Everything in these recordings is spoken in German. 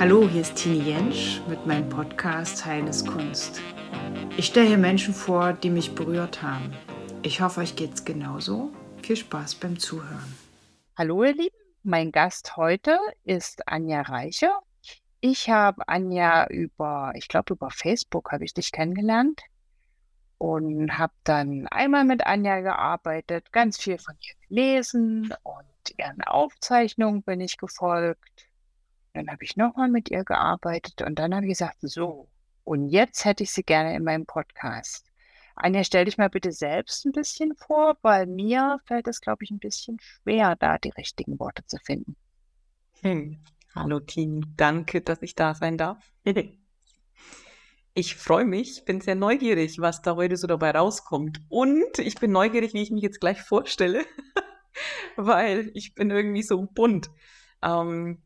Hallo, hier ist Tini Jensch mit meinem Podcast Heines Kunst. Ich stelle hier Menschen vor, die mich berührt haben. Ich hoffe, euch geht's genauso. Viel Spaß beim Zuhören. Hallo, ihr Lieben. Mein Gast heute ist Anja Reiche. Ich habe Anja über, ich glaube, über Facebook habe ich dich kennengelernt und habe dann einmal mit Anja gearbeitet, ganz viel von ihr gelesen und ihren Aufzeichnungen bin ich gefolgt. Dann habe ich nochmal mit ihr gearbeitet und dann habe ich gesagt, so, und jetzt hätte ich sie gerne in meinem Podcast. Anja, stell dich mal bitte selbst ein bisschen vor, weil mir fällt es, glaube ich, ein bisschen schwer, da die richtigen Worte zu finden. Hm. Hallo Team, danke, dass ich da sein darf. Ich freue mich, bin sehr neugierig, was da heute so dabei rauskommt. Und ich bin neugierig, wie ich mich jetzt gleich vorstelle, weil ich bin irgendwie so bunt. Ähm,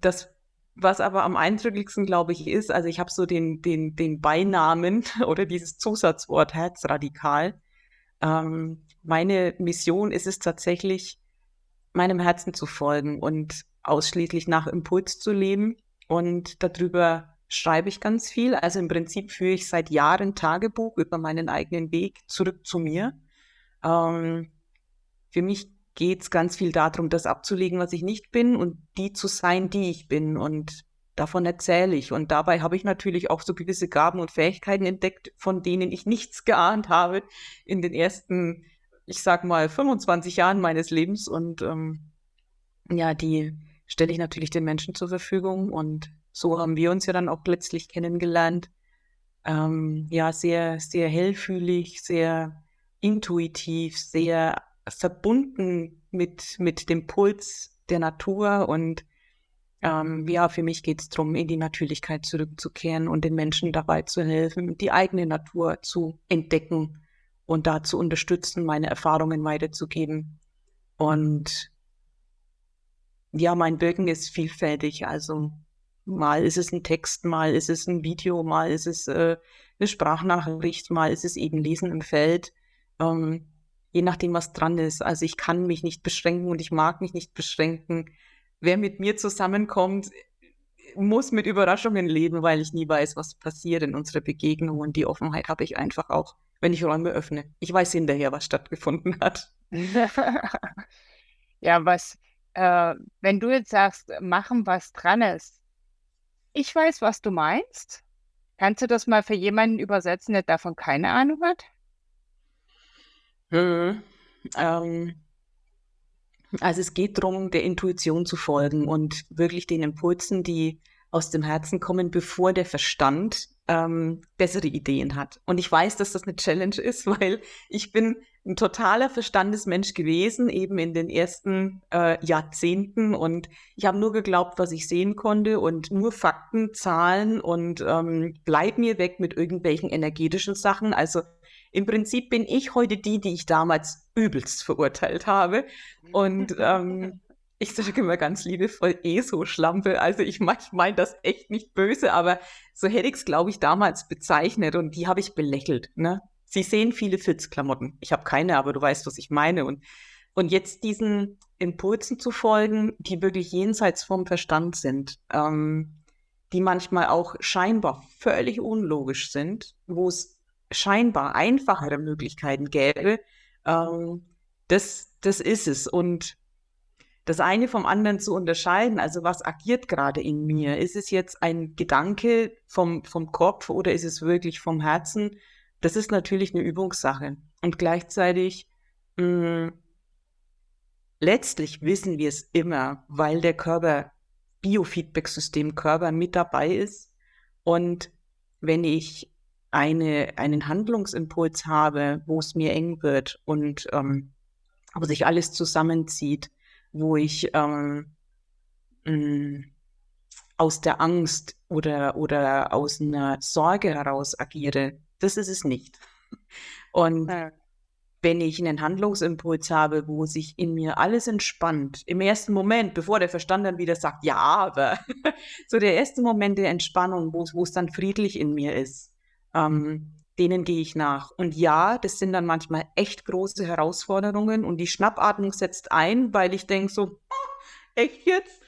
das, was aber am eindrücklichsten, glaube ich, ist, also ich habe so den, den, den Beinamen oder dieses Zusatzwort Herzradikal. Ähm, meine Mission ist es tatsächlich, meinem Herzen zu folgen und ausschließlich nach Impuls zu leben. Und darüber schreibe ich ganz viel. Also im Prinzip führe ich seit Jahren Tagebuch über meinen eigenen Weg zurück zu mir. Ähm, für mich geht es ganz viel darum, das abzulegen, was ich nicht bin und die zu sein, die ich bin. Und davon erzähle ich. Und dabei habe ich natürlich auch so gewisse Gaben und Fähigkeiten entdeckt, von denen ich nichts geahnt habe in den ersten, ich sag mal, 25 Jahren meines Lebens. Und ähm, ja, die stelle ich natürlich den Menschen zur Verfügung. Und so haben wir uns ja dann auch letztlich kennengelernt. Ähm, ja, sehr, sehr hellfühlig, sehr intuitiv, sehr verbunden mit, mit dem Puls der Natur und ähm, ja, für mich geht es darum, in die Natürlichkeit zurückzukehren und den Menschen dabei zu helfen, die eigene Natur zu entdecken und da zu unterstützen, meine Erfahrungen weiterzugeben. Und ja, mein Wirken ist vielfältig. Also mal ist es ein Text, mal ist es ein Video, mal ist es äh, eine Sprachnachricht, mal ist es eben Lesen im Feld. Ähm, je nachdem, was dran ist. Also ich kann mich nicht beschränken und ich mag mich nicht beschränken. Wer mit mir zusammenkommt, muss mit Überraschungen leben, weil ich nie weiß, was passiert in unserer Begegnung. Und die Offenheit habe ich einfach auch, wenn ich Räume öffne. Ich weiß hinterher, was stattgefunden hat. ja, was, äh, wenn du jetzt sagst, machen, was dran ist. Ich weiß, was du meinst. Kannst du das mal für jemanden übersetzen, der davon keine Ahnung hat? Mhm. Ähm, also es geht darum, der Intuition zu folgen und wirklich den Impulsen, die aus dem Herzen kommen, bevor der Verstand ähm, bessere Ideen hat. Und ich weiß, dass das eine Challenge ist, weil ich bin ein totaler Verstandesmensch gewesen, eben in den ersten äh, Jahrzehnten. Und ich habe nur geglaubt, was ich sehen konnte und nur Fakten, Zahlen und ähm, bleib mir weg mit irgendwelchen energetischen Sachen. Also im Prinzip bin ich heute die, die ich damals übelst verurteilt habe. Und ähm, ich sage immer ganz liebevoll, eh so Schlampe. Also ich meine mein das echt nicht böse, aber so hätte ich es, glaube ich, damals bezeichnet und die habe ich belächelt. Ne? Sie sehen viele Filzklamotten. Ich habe keine, aber du weißt, was ich meine. Und, und jetzt diesen Impulsen zu folgen, die wirklich jenseits vom Verstand sind, ähm, die manchmal auch scheinbar völlig unlogisch sind, wo es scheinbar einfachere Möglichkeiten gäbe, ähm, das, das ist es. Und das eine vom anderen zu unterscheiden, also was agiert gerade in mir? Ist es jetzt ein Gedanke vom, vom Kopf oder ist es wirklich vom Herzen? Das ist natürlich eine Übungssache. Und gleichzeitig, mh, hm, letztlich wissen wir es immer, weil der Körper, Biofeedback-System Körper mit dabei ist. Und wenn ich eine, einen Handlungsimpuls habe, wo es mir eng wird und ähm, wo sich alles zusammenzieht, wo ich ähm, mh, mm, aus der Angst oder, oder aus einer Sorge heraus agiere, das ist es nicht. Und ja. wenn ich einen Handlungsimpuls habe, wo sich in mir alles entspannt, im ersten Moment, bevor der Verstand dann wieder sagt, ja, aber, so der erste Moment der Entspannung, wo es dann friedlich in mir ist, ähm, denen gehe ich nach. Und ja, das sind dann manchmal echt große Herausforderungen und die Schnappatmung setzt ein, weil ich denke so, echt jetzt?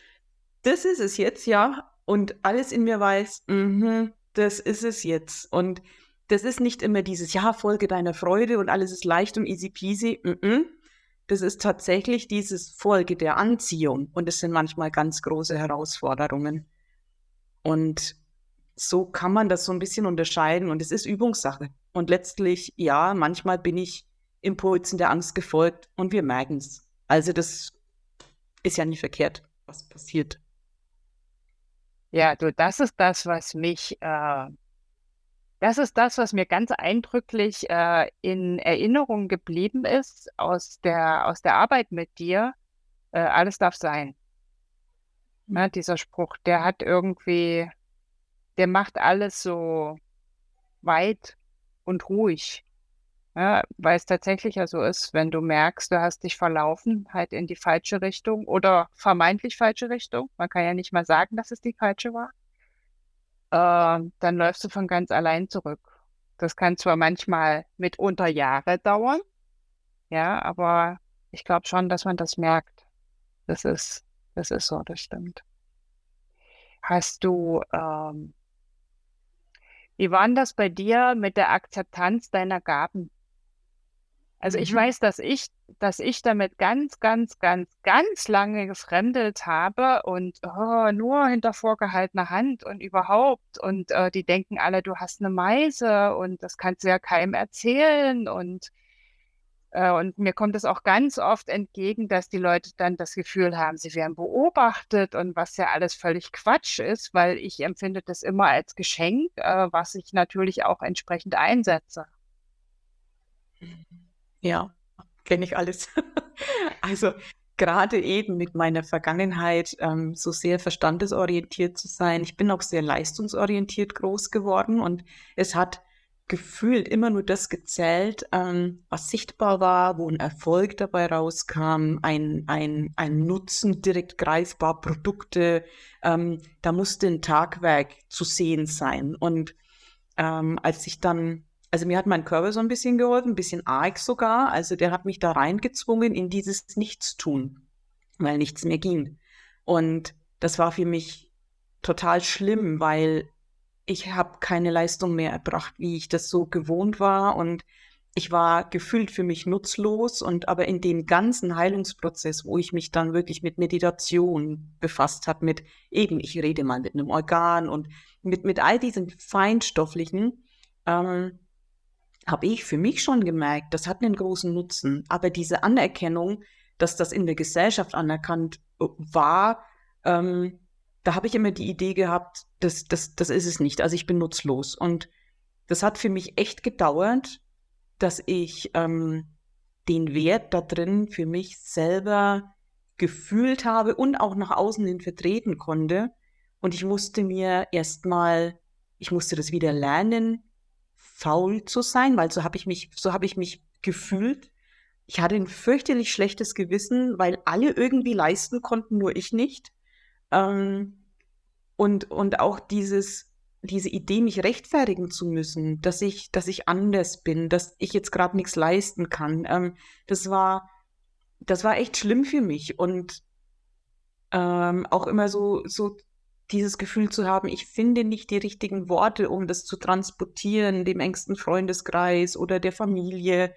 Das ist es jetzt, ja. und alles in mir weiß, mm das ist es jetzt. Und das ist nicht immer dieses, ja, Folge deiner Freude und alles ist leicht und easy peasy. Mm das ist tatsächlich dieses Folge der Anziehung. Und es sind manchmal ganz große Herausforderungen. Und so kann man das so ein bisschen unterscheiden. Und es ist Übungssache. Und letztlich, ja, manchmal bin ich Impulsen der Angst gefolgt und wir merken es. Also das ist ja nicht verkehrt, was passiert. Ja, du, das ist das, was mich, äh, das ist das, was mir ganz eindrücklich äh, in Erinnerung geblieben ist aus der, aus der Arbeit mit dir. Äh, alles darf sein. Ne, dieser Spruch, der hat irgendwie, der macht alles so weit und ruhig. Ja, weil es tatsächlich ja so ist, wenn du merkst, du hast dich verlaufen, halt in die falsche Richtung oder vermeintlich falsche Richtung, man kann ja nicht mal sagen, dass es die falsche war, äh, dann läufst du von ganz allein zurück. Das kann zwar manchmal mitunter Jahre dauern, ja, aber ich glaube schon, dass man das merkt. Das ist, das ist so, das stimmt. Hast du, ähm, wie war denn das bei dir mit der Akzeptanz deiner Gaben? Also ich mhm. weiß, dass ich, dass ich damit ganz, ganz, ganz, ganz lange gefremdelt habe und oh, nur hinter vorgehaltener Hand und überhaupt. Und äh, die denken alle, du hast eine Meise und das kannst du ja keinem erzählen. Und, und mir kommt es auch ganz oft entgegen, dass die Leute dann das Gefühl haben, sie werden beobachtet und was ja alles völlig Quatsch ist, weil ich empfinde das immer als Geschenk, äh, was ich natürlich auch entsprechend einsetze. Ja, kenne ich alles. also gerade eben mit meiner Vergangenheit ähm, so sehr verstandesorientiert zu sein. Ich bin auch sehr leistungsorientiert groß geworden und es hat gefühlt immer nur das gezählt, ähm, was sichtbar war, wo ein Erfolg dabei rauskam, ein, ein, ein Nutzen direkt greifbar, Produkte. Ähm, da musste ein Tagwerk zu sehen sein. Und ähm, als ich dann also mir hat mein Körper so ein bisschen geholfen, ein bisschen arg sogar. Also der hat mich da reingezwungen in dieses Nichtstun, weil nichts mehr ging. Und das war für mich total schlimm, weil ich habe keine Leistung mehr erbracht, wie ich das so gewohnt war. Und ich war gefühlt für mich nutzlos. Und aber in dem ganzen Heilungsprozess, wo ich mich dann wirklich mit Meditation befasst habe, mit eben, ich rede mal mit einem Organ und mit, mit all diesen feinstofflichen, ähm, habe ich für mich schon gemerkt, das hat einen großen Nutzen. Aber diese Anerkennung, dass das in der Gesellschaft anerkannt äh, war, ähm, da habe ich immer die Idee gehabt, das, das, das ist es nicht. Also ich bin nutzlos. Und das hat für mich echt gedauert, dass ich ähm, den Wert da drin für mich selber gefühlt habe und auch nach außen hin vertreten konnte. Und ich musste mir erstmal, ich musste das wieder lernen, faul zu sein, weil so habe ich mich, so habe ich mich gefühlt. Ich hatte ein fürchterlich schlechtes Gewissen, weil alle irgendwie leisten konnten, nur ich nicht. Ähm, und, und auch dieses, diese Idee, mich rechtfertigen zu müssen, dass ich, dass ich anders bin, dass ich jetzt gerade nichts leisten kann, ähm, das war, das war echt schlimm für mich und ähm, auch immer so, so dieses Gefühl zu haben, ich finde nicht die richtigen Worte, um das zu transportieren, dem engsten Freundeskreis oder der Familie.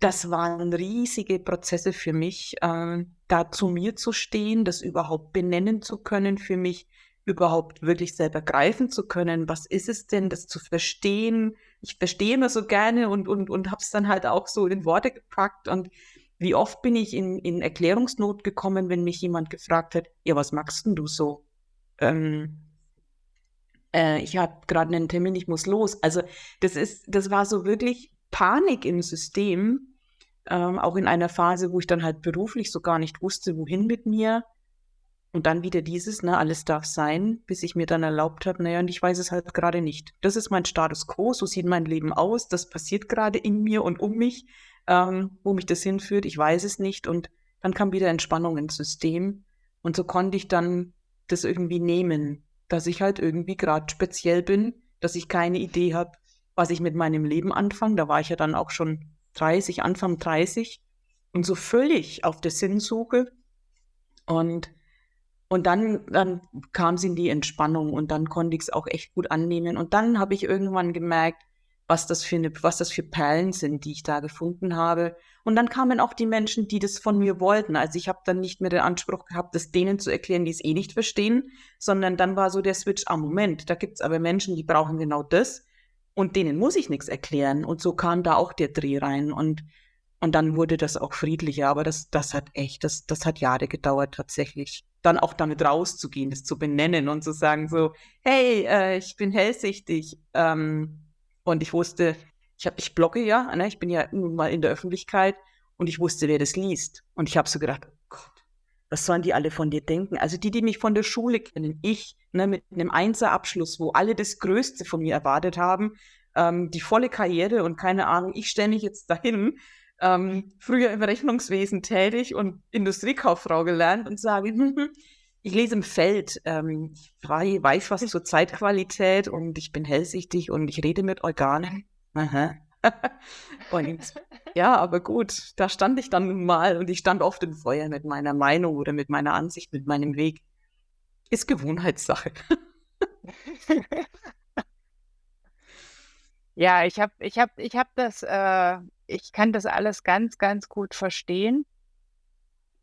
Das waren riesige Prozesse für mich, äh, da zu mir zu stehen, das überhaupt benennen zu können, für mich überhaupt wirklich selber greifen zu können. Was ist es denn, das zu verstehen? Ich verstehe immer so gerne und, und, und habe es dann halt auch so in Worte gepackt. Und wie oft bin ich in, in Erklärungsnot gekommen, wenn mich jemand gefragt hat, ja, was magst denn du so? ähm, äh, ich habe gerade einen Termin, ich muss los. Also das ist, das war so wirklich Panik im System, ähm, auch in einer Phase, wo ich dann halt beruflich so gar nicht wusste, wohin mit mir. Und dann wieder dieses, ne, alles darf sein, bis ich mir dann erlaubt habe, naja, und ich weiß es halt gerade nicht. Das ist mein Status quo, so sieht mein Leben aus, das passiert gerade in mir und um mich, ähm, wo mich das hinführt, ich weiß es nicht. Und dann kam wieder Entspannung ins System. Und so konnte ich dann das irgendwie nehmen, dass ich halt irgendwie gerade speziell bin, dass ich keine Idee habe, was ich mit meinem Leben anfange. Da war ich ja dann auch schon 30, Anfang 30 und so völlig auf der Sinnsuche. Und Und dann, dann kam sie in die Entspannung und dann konnte ich es auch echt gut annehmen. Und dann habe ich irgendwann gemerkt, was das für eine, was das für Perlen sind, die ich da gefunden habe. Und dann kamen auch die Menschen, die das von mir wollten. Also ich habe dann nicht mehr den Anspruch gehabt, das denen zu erklären, die es eh nicht verstehen, sondern dann war so der Switch, ah Moment, da gibt es aber Menschen, die brauchen genau das und denen muss ich nichts erklären. Und so kam da auch der Dreh rein. Und und dann wurde das auch friedlicher, aber das, das hat echt, das, das hat Jahre gedauert tatsächlich. Dann auch damit rauszugehen, das zu benennen und zu sagen so, hey, äh, ich bin hellsichtig. Ähm, und ich wusste, ich, hab, ich blogge ja, ne? ich bin ja nun mal in der Öffentlichkeit und ich wusste, wer das liest. Und ich habe so gedacht, oh Gott, was sollen die alle von dir denken? Also die, die mich von der Schule kennen, ich ne, mit einem Einserabschluss, wo alle das Größte von mir erwartet haben, ähm, die volle Karriere und keine Ahnung, ich stelle mich jetzt dahin ähm, früher im Rechnungswesen tätig und Industriekauffrau gelernt und sage, ich lese im Feld, ähm, ich weiß was zur Zeitqualität und ich bin hellsichtig und ich rede mit Organen. Aha. und ja, aber gut, da stand ich dann mal und ich stand oft im Feuer mit meiner Meinung oder mit meiner Ansicht, mit meinem Weg. Ist Gewohnheitssache. ja, ich habe ich hab, ich hab das äh, ich kann das alles ganz, ganz gut verstehen.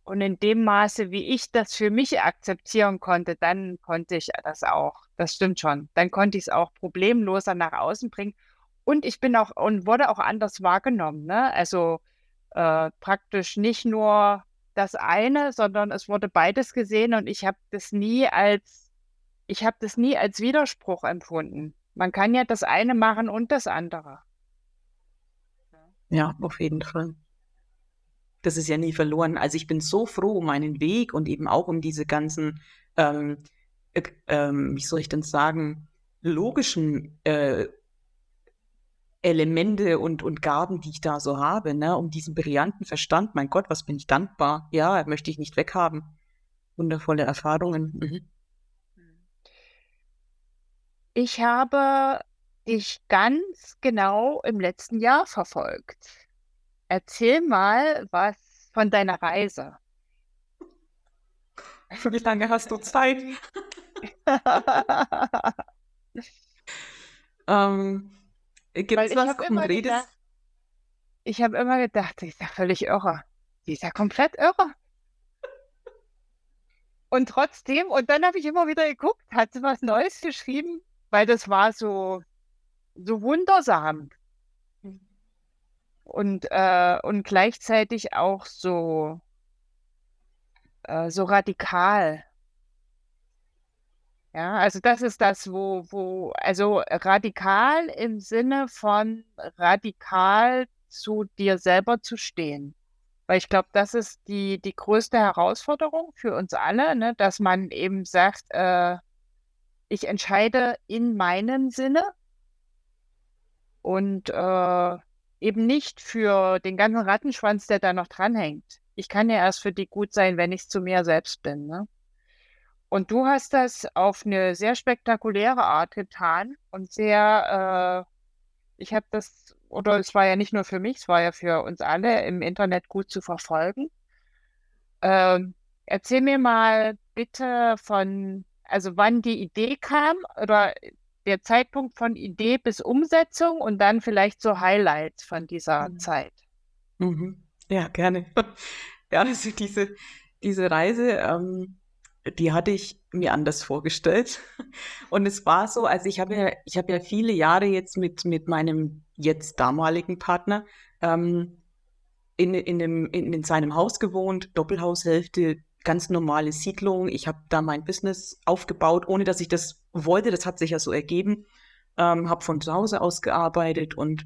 Und in dem Maße, wie ich das für mich akzeptieren konnte, dann konnte ich das auch. Das stimmt schon. Dann konnte ich es auch problemloser nach außen bringen. Und ich bin auch und wurde auch anders wahrgenommen. Ne? Also äh, praktisch nicht nur das eine, sondern es wurde beides gesehen und ich habe das nie als ich habe das nie als Widerspruch empfunden. Man kann ja das eine machen und das andere. Ja, auf jeden Fall. Das ist ja nie verloren. Also ich bin so froh um meinen Weg und eben auch um diese ganzen, ähm, äh, ähm, wie soll ich denn sagen, logischen äh, Elemente und, und Gaben, die ich da so habe, ne? um diesen brillanten Verstand. Mein Gott, was bin ich dankbar. Ja, möchte ich nicht weghaben. Wundervolle Erfahrungen. Mhm. Ich habe dich ganz genau im letzten Jahr verfolgt. Erzähl mal was von deiner Reise. Wie lange hast du Zeit? ähm, Gibt es was Konkretes? ich habe immer gedacht, die ist ja völlig irre. Die ist ja komplett irre. Und trotzdem, und dann habe ich immer wieder geguckt, hat sie was Neues geschrieben, weil das war so so wundersam hm. und, äh, und gleichzeitig auch so, äh, so radikal. Ja, also das ist das, wo, wo, also radikal im Sinne von radikal zu dir selber zu stehen. Weil ich glaube, das ist die, die größte Herausforderung für uns alle, ne? dass man eben sagt, äh, ich entscheide in meinem Sinne und äh, eben nicht für den ganzen Rattenschwanz, der da noch dranhängt. Ich kann ja erst für die gut sein, wenn ich zu mir selbst bin. Ne? Und du hast das auf eine sehr spektakuläre Art getan und sehr, äh, ich habe das, oder es war ja nicht nur für mich, es war ja für uns alle im Internet gut zu verfolgen. Ähm, erzähl mir mal bitte von, also wann die Idee kam oder der Zeitpunkt von Idee bis Umsetzung und dann vielleicht so Highlights von dieser mhm. Zeit. Mhm. Ja, gerne. Ja, also diese, diese Reise, ähm, die hatte ich mir anders vorgestellt. Und es war so, also ich habe ja, ich habe ja viele Jahre jetzt mit, mit meinem jetzt damaligen Partner ähm, in, in, dem, in, in seinem Haus gewohnt, Doppelhaushälfte, ganz normale Siedlung. Ich habe da mein Business aufgebaut, ohne dass ich das wollte. Das hat sich ja so ergeben. Ähm, habe von zu Hause aus gearbeitet und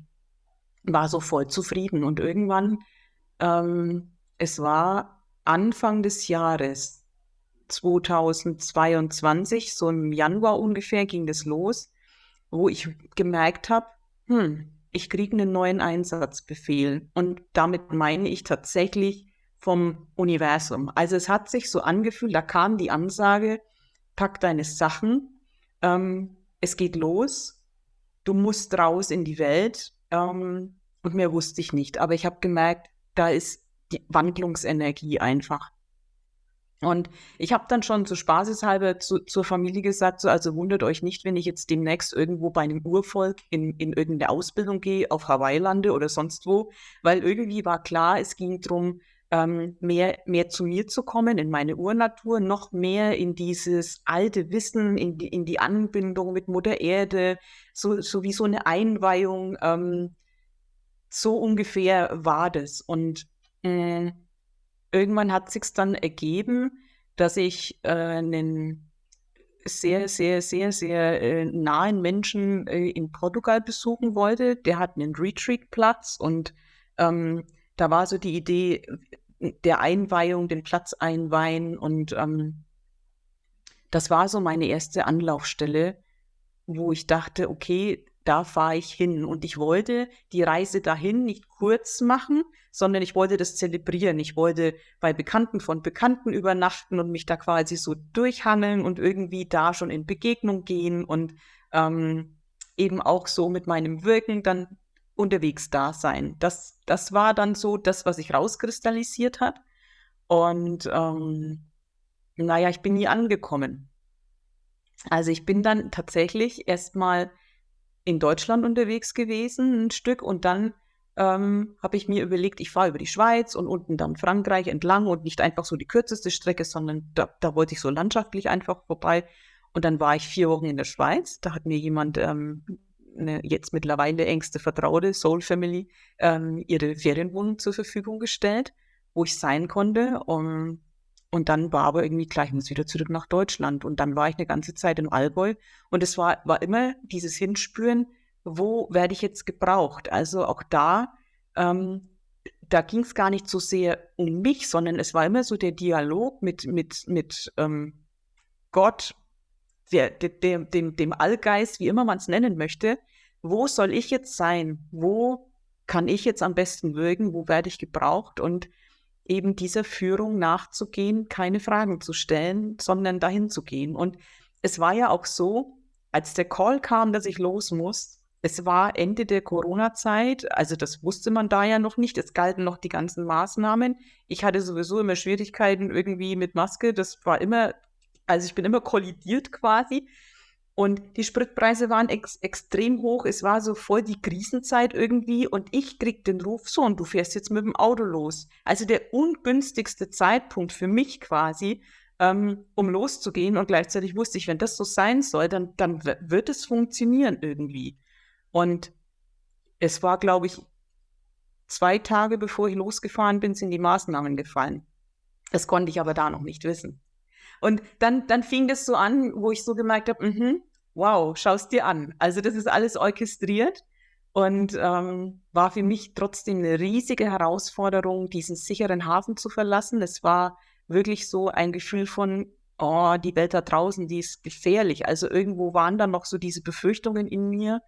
war so voll zufrieden. Und irgendwann, ähm, es war Anfang des Jahres 2022, so im Januar ungefähr ging das los, wo ich gemerkt habe, hm, ich kriege einen neuen Einsatzbefehl. Und damit meine ich tatsächlich vom Universum. Also es hat sich so angefühlt, da kam die Ansage, pack deine Sachen, ähm, es geht los, du musst raus in die Welt. Ähm, und mehr wusste ich nicht. Aber ich habe gemerkt, da ist die Wandlungsenergie einfach. Und ich habe dann schon so spaßeshalber zu, zur Familie gesagt, so, also wundert euch nicht, wenn ich jetzt demnächst irgendwo bei einem Urvolk in, in irgendeine Ausbildung gehe, auf Hawaii lande oder sonst wo, weil irgendwie war klar, es ging darum, ähm, mehr, mehr zu mir zu kommen, in meine Urnatur, noch mehr in dieses alte Wissen, in die, in die Anbindung mit Mutter Erde, so, so wie so eine Einweihung. Ähm, so ungefähr war das. Und äh, irgendwann hat sich dann ergeben, dass ich äh, einen sehr, sehr, sehr, sehr äh, nahen Menschen äh, in Portugal besuchen wollte. Der hat einen Retreat-Platz und ähm, da war so die Idee der Einweihung, den Platz einweihen und ähm, das war so meine erste Anlaufstelle, wo ich dachte, okay, da fahre ich hin. Und ich wollte die Reise dahin nicht kurz machen, sondern ich wollte das zelebrieren. Ich wollte bei Bekannten von Bekannten übernachten und mich da quasi so durchhangeln und irgendwie da schon in Begegnung gehen und ähm, eben auch so mit meinem Wirken dann unterwegs da sein. Das, das war dann so das, was sich rauskristallisiert hat. Und ähm, naja, ich bin nie angekommen. Also ich bin dann tatsächlich erstmal in Deutschland unterwegs gewesen, ein Stück, und dann ähm, habe ich mir überlegt, ich fahre über die Schweiz und unten dann Frankreich entlang und nicht einfach so die kürzeste Strecke, sondern da, da wollte ich so landschaftlich einfach vorbei. Und dann war ich vier Wochen in der Schweiz. Da hat mir jemand, ähm, eine jetzt mittlerweile engste Vertraute, Soul Family, ähm, ihre Ferienwohnung zur Verfügung gestellt, wo ich sein konnte. Um, und dann war aber irgendwie gleich, ich muss wieder zurück nach Deutschland. Und dann war ich eine ganze Zeit in Allgäu. Und es war, war immer dieses Hinspüren, wo werde ich jetzt gebraucht? Also auch da, ähm, da ging es gar nicht so sehr um mich, sondern es war immer so der Dialog mit, mit, mit ähm, Gott, der, der, dem, dem Allgeist, wie immer man es nennen möchte. Wo soll ich jetzt sein? Wo kann ich jetzt am besten wirken? Wo werde ich gebraucht? Und eben dieser Führung nachzugehen, keine Fragen zu stellen, sondern dahin zu gehen. Und es war ja auch so, als der Call kam, dass ich los muss, es war Ende der Corona-Zeit, also das wusste man da ja noch nicht, es galten noch die ganzen Maßnahmen. Ich hatte sowieso immer Schwierigkeiten irgendwie mit Maske, das war immer, also ich bin immer kollidiert quasi. Und die Spritpreise waren ex extrem hoch. Es war so voll die Krisenzeit irgendwie. Und ich krieg den Ruf so, und du fährst jetzt mit dem Auto los. Also der ungünstigste Zeitpunkt für mich quasi, ähm, um loszugehen. Und gleichzeitig wusste ich, wenn das so sein soll, dann, dann wird es funktionieren irgendwie. Und es war, glaube ich, zwei Tage bevor ich losgefahren bin, sind die Maßnahmen gefallen. Das konnte ich aber da noch nicht wissen. Und dann, dann fing das so an, wo ich so gemerkt habe, mhm, wow, schaust dir an. Also das ist alles orchestriert und ähm, war für mich trotzdem eine riesige Herausforderung, diesen sicheren Hafen zu verlassen. Es war wirklich so ein Gefühl von, oh, die Welt da draußen, die ist gefährlich. Also irgendwo waren dann noch so diese Befürchtungen in mir.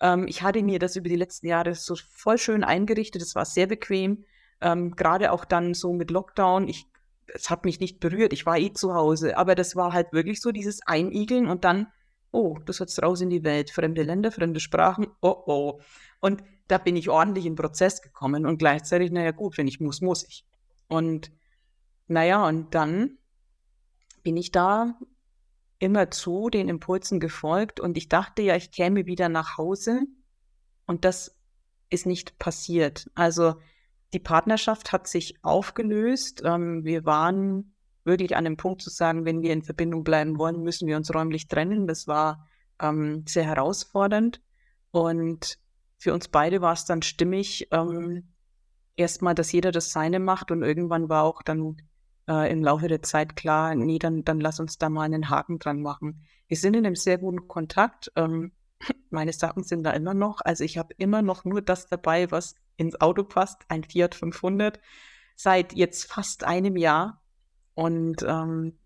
Ähm, ich hatte mir das über die letzten Jahre so voll schön eingerichtet. Es war sehr bequem. Ähm, Gerade auch dann so mit Lockdown. Ich, es hat mich nicht berührt. Ich war eh zu Hause. Aber das war halt wirklich so dieses Einigeln und dann oh, das jetzt raus in die Welt, fremde Länder, fremde Sprachen, oh oh. Und da bin ich ordentlich in den Prozess gekommen und gleichzeitig, naja gut, wenn ich muss, muss ich. Und naja, und dann bin ich da immer zu den Impulsen gefolgt und ich dachte ja, ich käme wieder nach Hause und das ist nicht passiert. Also die Partnerschaft hat sich aufgelöst. Ähm, wir waren wirklich an dem Punkt zu sagen, wenn wir in Verbindung bleiben wollen, müssen wir uns räumlich trennen. Das war ähm, sehr herausfordernd. Und für uns beide war es dann stimmig, ähm, erstmal, dass jeder das Seine macht. Und irgendwann war auch dann äh, im Laufe der Zeit klar, nee, dann, dann lass uns da mal einen Haken dran machen. Wir sind in einem sehr guten Kontakt. Ähm, meine Sachen sind da immer noch. Also ich habe immer noch nur das dabei, was ins Auto passt, ein Fiat 500, seit jetzt fast einem Jahr. Und ähm,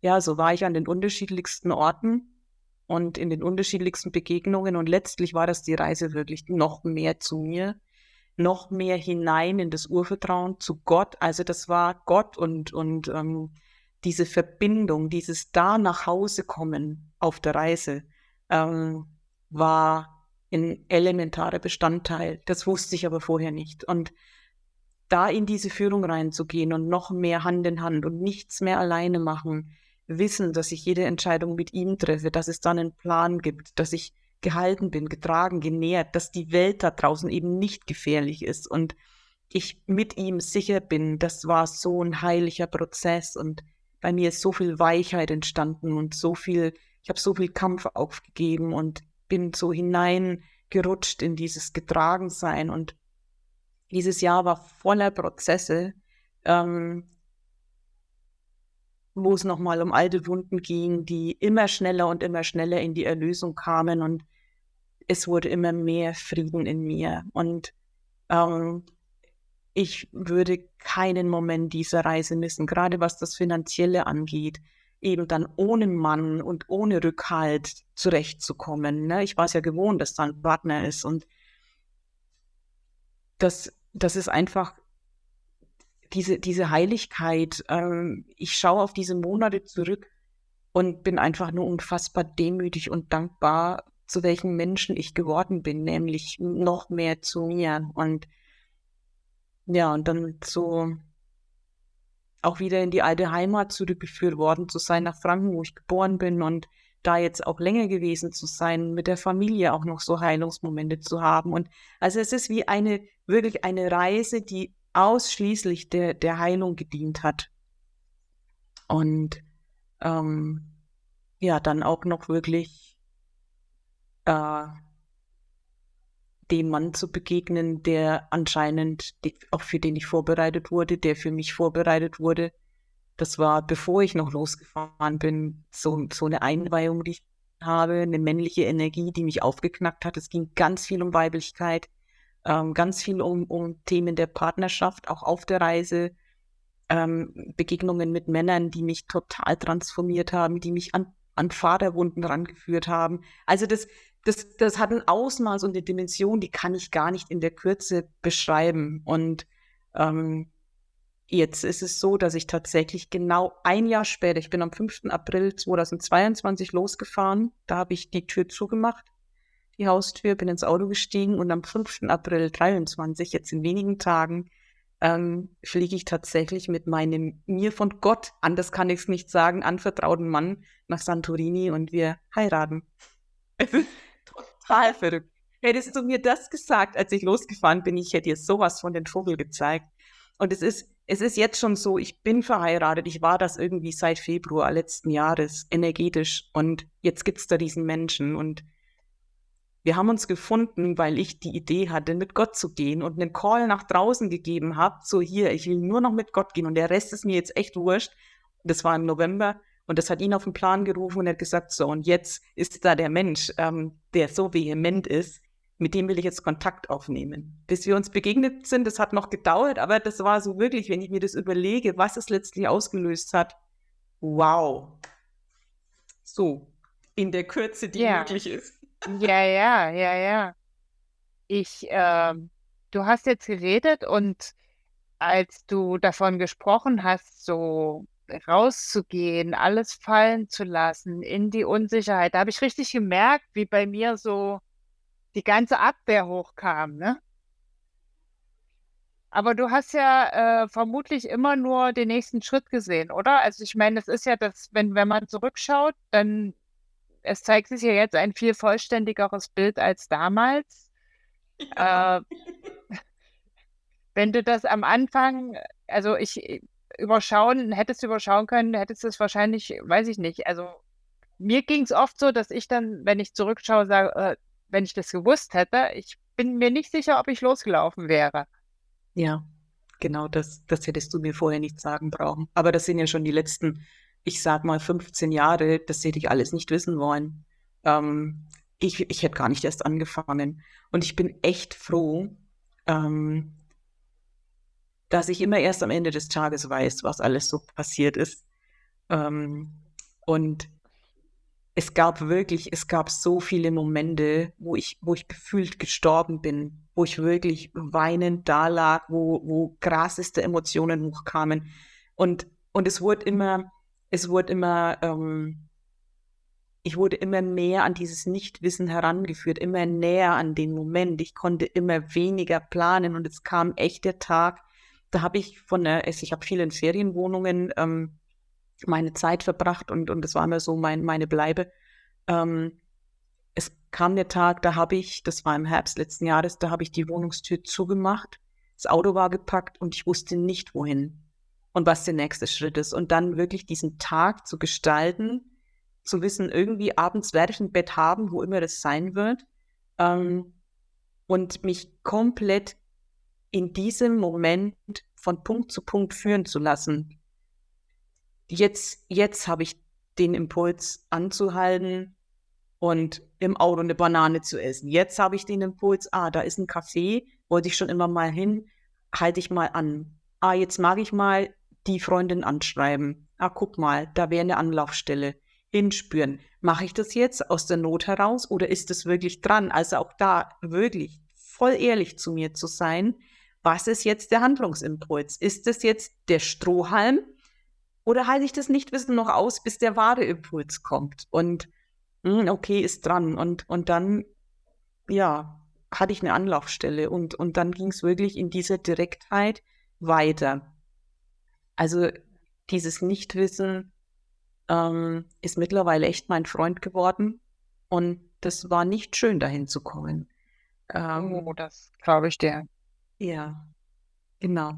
ja, so war ich an den unterschiedlichsten Orten und in den unterschiedlichsten Begegnungen. Und letztlich war das die Reise wirklich noch mehr zu mir, noch mehr hinein in das Urvertrauen zu Gott. Also das war Gott und, und ähm, diese Verbindung, dieses da nach Hause kommen auf der Reise, ähm, war ein elementarer Bestandteil. Das wusste ich aber vorher nicht. Und da in diese Führung reinzugehen und noch mehr Hand in Hand und nichts mehr alleine machen, wissen, dass ich jede Entscheidung mit ihm treffe, dass es dann einen Plan gibt, dass ich gehalten bin, getragen, genährt, dass die Welt da draußen eben nicht gefährlich ist und ich mit ihm sicher bin, das war so ein heiliger Prozess und bei mir ist so viel Weichheit entstanden und so viel, ich habe so viel Kampf aufgegeben und bin so hineingerutscht in dieses Getragensein und dieses Jahr war voller Prozesse, ähm, wo es nochmal um alte Wunden ging, die immer schneller und immer schneller in die Erlösung kamen und es wurde immer mehr Frieden in mir. Und ähm, ich würde keinen Moment dieser Reise missen, gerade was das Finanzielle angeht, eben dann ohne Mann und ohne Rückhalt zurechtzukommen. Ne? Ich war es ja gewohnt, dass da ein Partner ist und das, das ist einfach diese, diese Heiligkeit. Ähm, ich schaue auf diese Monate zurück und bin einfach nur unfassbar demütig und dankbar, zu welchen Menschen ich geworden bin, nämlich noch mehr zu mir. Und ja, und dann so auch wieder in die alte Heimat zurückgeführt worden zu sein, nach Franken, wo ich geboren bin und da jetzt auch länger gewesen zu sein, mit der Familie auch noch so Heilungsmomente zu haben. Und also es ist wie eine, wirklich eine Reise, die ausschließlich der, der Heilung gedient hat. Und ähm, ja, dann auch noch wirklich äh, dem Mann zu begegnen, der anscheinend, auch für den ich vorbereitet wurde, der für mich vorbereitet wurde. Das war, bevor ich noch losgefahren bin, so, so eine Einweihung, die ich habe, eine männliche Energie, die mich aufgeknackt hat. Es ging ganz viel um Weiblichkeit, ähm, ganz viel um, um Themen der Partnerschaft, auch auf der Reise, ähm, Begegnungen mit Männern, die mich total transformiert haben, die mich an, an Vaterwunden rangeführt haben. Also das, das, das hat ein Ausmaß und eine Dimension, die kann ich gar nicht in der Kürze beschreiben. Und ähm, jetzt ist es so, dass ich tatsächlich genau ein Jahr später, ich bin am 5. April 2022 losgefahren, da habe ich die Tür zugemacht, die Haustür, bin ins Auto gestiegen und am 5. April 23, jetzt in wenigen Tagen, ähm, fliege ich tatsächlich mit meinem mir von Gott, anders kann ich es nicht sagen, anvertrauten Mann nach Santorini und wir heiraten. Es ist total verrückt. Hättest du mir das gesagt, als ich losgefahren bin, ich hätte dir sowas von den Vogel gezeigt. Und es ist, es ist jetzt schon so, ich bin verheiratet, ich war das irgendwie seit Februar letzten Jahres, energetisch. Und jetzt gibt es da diesen Menschen. Und wir haben uns gefunden, weil ich die Idee hatte, mit Gott zu gehen und einen Call nach draußen gegeben habe, so hier, ich will nur noch mit Gott gehen und der Rest ist mir jetzt echt wurscht. Das war im November und das hat ihn auf den Plan gerufen und er hat gesagt, so, und jetzt ist da der Mensch, ähm, der so vehement ist, mit dem will ich jetzt Kontakt aufnehmen. Bis wir uns begegnet sind, das hat noch gedauert, aber das war so wirklich, wenn ich mir das überlege, was es letztlich ausgelöst hat, wow. So, in der Kürze, die ja. möglich ist. Ja, ja, ja, ja. Ich, äh, du hast jetzt geredet und als du davon gesprochen hast, so rauszugehen, alles fallen zu lassen in die Unsicherheit. Da habe ich richtig gemerkt, wie bei mir so die ganze Abwehr hochkam, ne? Aber du hast ja äh, vermutlich immer nur den nächsten Schritt gesehen, oder? Also ich meine, es ist ja das, wenn, wenn man zurückschaut, dann es zeigt sich ja jetzt ein viel vollständigeres Bild als damals. Ja. Äh, wenn du das am Anfang, also ich, überschauen, hättest du überschauen können, hättest du es wahrscheinlich, weiß ich nicht. Also mir ging es oft so, dass ich dann, wenn ich zurückschaue, sage, äh, wenn ich das gewusst hätte, ich bin mir nicht sicher, ob ich losgelaufen wäre. Ja, genau, das, das hättest du mir vorher nicht sagen brauchen. Aber das sind ja schon die letzten, ich sag mal, 15 Jahre, das hätte ich alles nicht wissen wollen. Ähm, ich, ich hätte gar nicht erst angefangen. Und ich bin echt froh, ähm, dass ich immer erst am Ende des Tages weiß, was alles so passiert ist. Ähm, und es gab wirklich, es gab so viele Momente, wo ich, wo ich gefühlt gestorben bin, wo ich wirklich weinend da lag, wo, wo krasseste Emotionen hochkamen. Und, und es wurde immer, es wurde immer, ähm, ich wurde immer mehr an dieses Nichtwissen herangeführt, immer näher an den Moment. Ich konnte immer weniger planen und es kam echt der Tag, da habe ich von der, ich habe vielen Ferienwohnungen ähm, meine Zeit verbracht und, und das war immer so mein, meine Bleibe. Ähm, es kam der Tag, da habe ich, das war im Herbst letzten Jahres, da habe ich die Wohnungstür zugemacht, das Auto war gepackt und ich wusste nicht, wohin und was der nächste Schritt ist. Und dann wirklich diesen Tag zu gestalten, zu wissen, irgendwie abends werde ich ein Bett haben, wo immer das sein wird. Ähm, und mich komplett in diesem Moment von Punkt zu Punkt führen zu lassen. Jetzt, jetzt habe ich den Impuls anzuhalten und im Auto eine Banane zu essen. Jetzt habe ich den Impuls, ah, da ist ein Café, wollte ich schon immer mal hin, halte ich mal an. Ah, jetzt mag ich mal die Freundin anschreiben. Ah, guck mal, da wäre eine Anlaufstelle. Hinspüren. Mache ich das jetzt aus der Not heraus oder ist es wirklich dran? Also auch da wirklich voll ehrlich zu mir zu sein. Was ist jetzt der Handlungsimpuls? Ist das jetzt der Strohhalm oder halte ich das Nichtwissen noch aus, bis der wahre Impuls kommt? Und mh, hm, okay, ist dran. Und, und dann, ja, hatte ich eine Anlaufstelle und, und dann ging es wirklich in dieser Direktheit weiter. Also dieses Nichtwissen ähm, ist mittlerweile echt mein Freund geworden und das war nicht schön, dahin zu kommen. Ähm, oh, das glaube ich dir. Ja, genau.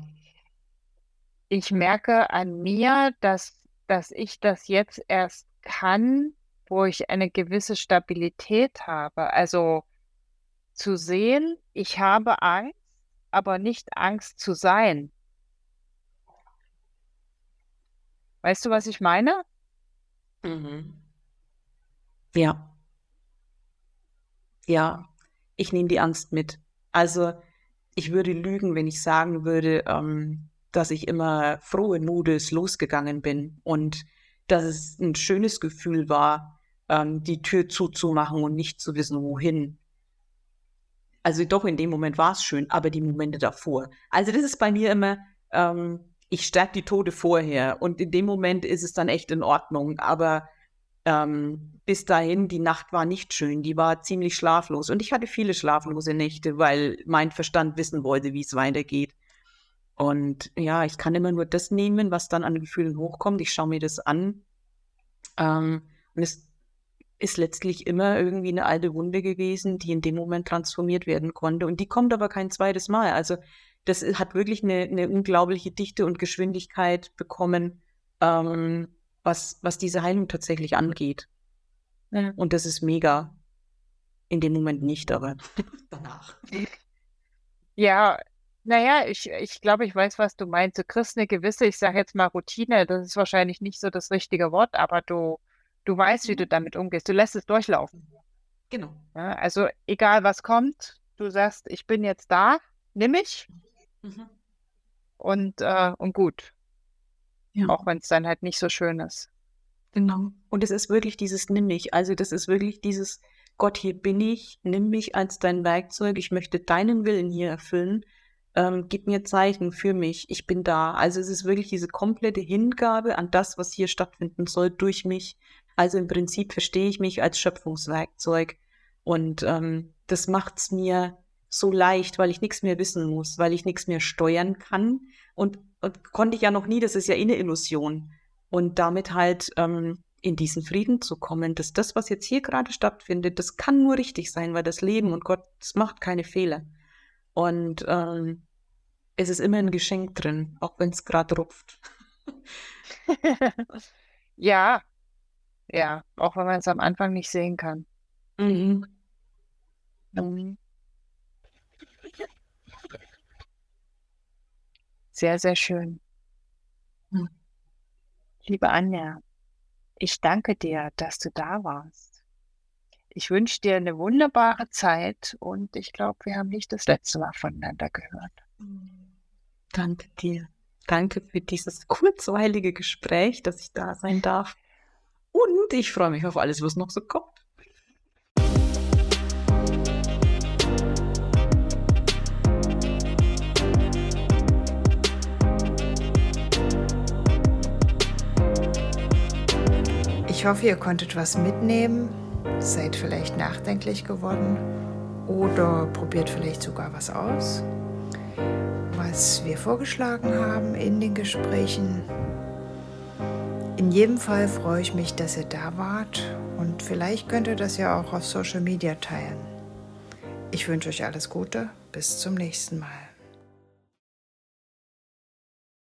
Ich merke an mir, dass, dass ich das jetzt erst kann, wo ich eine gewisse Stabilität habe. Also zu sehen, ich habe Angst, aber nicht Angst zu sein. Weißt du, was ich meine? Mhm. Ja. Ja, ich nehme die Angst mit. Also ich würde lügen, wenn ich sagen würde, ähm, dass ich immer frohe Nudels losgegangen bin und dass es ein schönes Gefühl war, ähm, die Tür zuzumachen und nicht zu wissen, wohin. Also doch in dem Moment war es schön, aber die Momente davor. Also das ist bei mir immer, ähm, ich sterbe die Tode vorher und in dem Moment ist es dann echt in Ordnung. Aber ähm, bis dahin, die Nacht war nicht schön, die war ziemlich schlaflos. Und ich hatte viele schlaflose Nächte, weil mein Verstand wissen wollte, wie es weitergeht. Und ja, ich kann immer nur das nehmen, was dann an Gefühlen hochkommt. Ich schaue mir das an. Ähm, und es ist letztlich immer irgendwie eine alte Wunde gewesen, die in dem Moment transformiert werden konnte. Und die kommt aber kein zweites Mal. Also das hat wirklich eine, eine unglaubliche Dichte und Geschwindigkeit bekommen. Ähm, was, was diese Heilung tatsächlich angeht. Ja. Und das ist mega. In dem Moment nicht, aber danach. Ja, naja, ich, ich glaube, ich weiß, was du meinst. Du kriegst eine gewisse, ich sage jetzt mal Routine, das ist wahrscheinlich nicht so das richtige Wort, aber du, du weißt, wie du mhm. damit umgehst. Du lässt es durchlaufen. Genau. Ja, also egal was kommt, du sagst, ich bin jetzt da, nimm mich mhm. und, äh, und gut. Ja. Auch wenn es dann halt nicht so schön ist. Genau. Und es ist wirklich dieses Nimm mich. Also das ist wirklich dieses Gott, hier bin ich, nimm mich als dein Werkzeug, ich möchte deinen Willen hier erfüllen. Ähm, gib mir Zeichen für mich, ich bin da. Also es ist wirklich diese komplette Hingabe an das, was hier stattfinden soll, durch mich. Also im Prinzip verstehe ich mich als Schöpfungswerkzeug. Und ähm, das macht es mir so leicht, weil ich nichts mehr wissen muss, weil ich nichts mehr steuern kann. Und, und konnte ich ja noch nie, das ist ja eh eine Illusion. Und damit halt ähm, in diesen Frieden zu kommen, dass das, was jetzt hier gerade stattfindet, das kann nur richtig sein, weil das Leben und Gott, das macht keine Fehler. Und ähm, es ist immer ein Geschenk drin, auch wenn es gerade rupft. ja, ja, auch wenn man es am Anfang nicht sehen kann. Mhm. Mhm. Sehr, sehr schön. Hm. Liebe Anja, ich danke dir, dass du da warst. Ich wünsche dir eine wunderbare Zeit und ich glaube, wir haben nicht das letzte Mal voneinander gehört. Danke dir. Danke für dieses kurzweilige Gespräch, dass ich da sein darf. Und ich freue mich auf alles, was noch so kommt. Ich hoffe, ihr konntet was mitnehmen, seid vielleicht nachdenklich geworden oder probiert vielleicht sogar was aus. was wir vorgeschlagen haben in den Gesprächen. In jedem Fall freue ich mich, dass ihr da wart und vielleicht könnt ihr das ja auch auf Social Media teilen. Ich wünsche euch alles Gute, bis zum nächsten Mal.